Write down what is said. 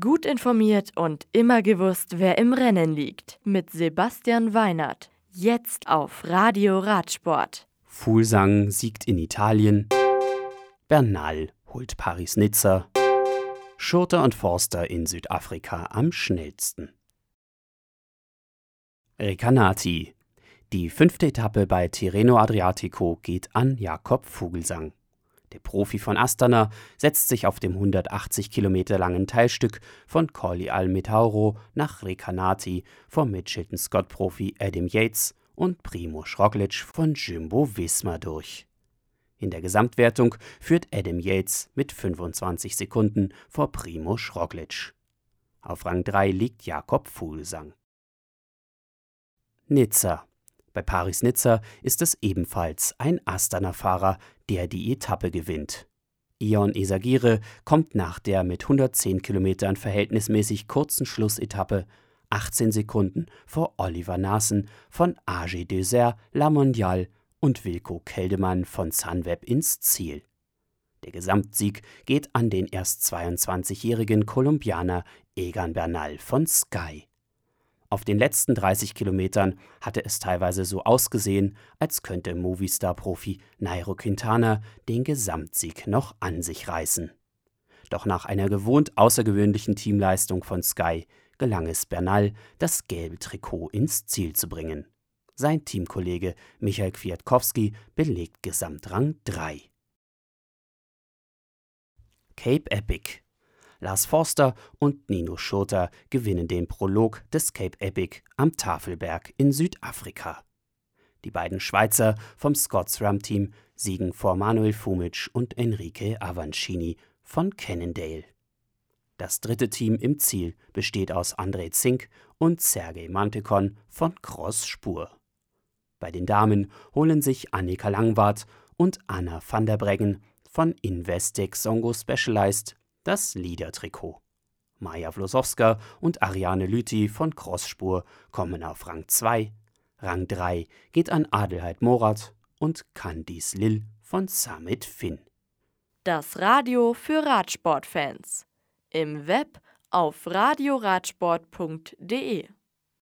Gut informiert und immer gewusst, wer im Rennen liegt. Mit Sebastian Weinert. Jetzt auf Radio Radsport. Fuhlsang siegt in Italien. Bernal holt Paris-Nizza. Schurter und Forster in Südafrika am schnellsten. Recanati. Die fünfte Etappe bei Tirreno Adriatico geht an Jakob Vogelsang. Der Profi von Astana setzt sich auf dem 180 Kilometer langen Teilstück von Colli al Metauro nach Recanati vom Mitchelton-Scott-Profi Adam Yates und Primo Roglic von Jumbo Visma durch. In der Gesamtwertung führt Adam Yates mit 25 Sekunden vor Primo Roglic. Auf Rang 3 liegt Jakob Fuglsang. Nizza bei Paris-Nizza ist es ebenfalls ein Astana-Fahrer, der die Etappe gewinnt. Ion Esagire kommt nach der mit 110 Kilometern verhältnismäßig kurzen Schlussetappe 18 Sekunden vor Oliver Nassen von AG Dessert La Mondiale und Wilko Keldemann von Sunweb ins Ziel. Der Gesamtsieg geht an den erst 22-jährigen Kolumbianer Egan Bernal von Sky. Auf den letzten 30 Kilometern hatte es teilweise so ausgesehen, als könnte Movistar-Profi Nairo Quintana den Gesamtsieg noch an sich reißen. Doch nach einer gewohnt außergewöhnlichen Teamleistung von Sky gelang es Bernal, das gelbe Trikot ins Ziel zu bringen. Sein Teamkollege Michael Kwiatkowski belegt Gesamtrang 3. Cape Epic Lars Forster und Nino Schurter gewinnen den Prolog des Cape Epic am Tafelberg in Südafrika. Die beiden Schweizer vom Scots Ram Team siegen vor Manuel Fumic und Enrique Avancini von Cannondale. Das dritte Team im Ziel besteht aus André Zink und Sergei Mantekon von Cross Spur. Bei den Damen holen sich Annika Langwart und Anna van der Breggen von Investec Songo Specialized das Liedertrikot. Maja Vlosowska und Ariane Lüthi von Crossspur kommen auf Rang 2. Rang 3 geht an Adelheid Morat und Candice Lill von Summit Finn. Das Radio für Radsportfans. Im Web auf radioradsport.de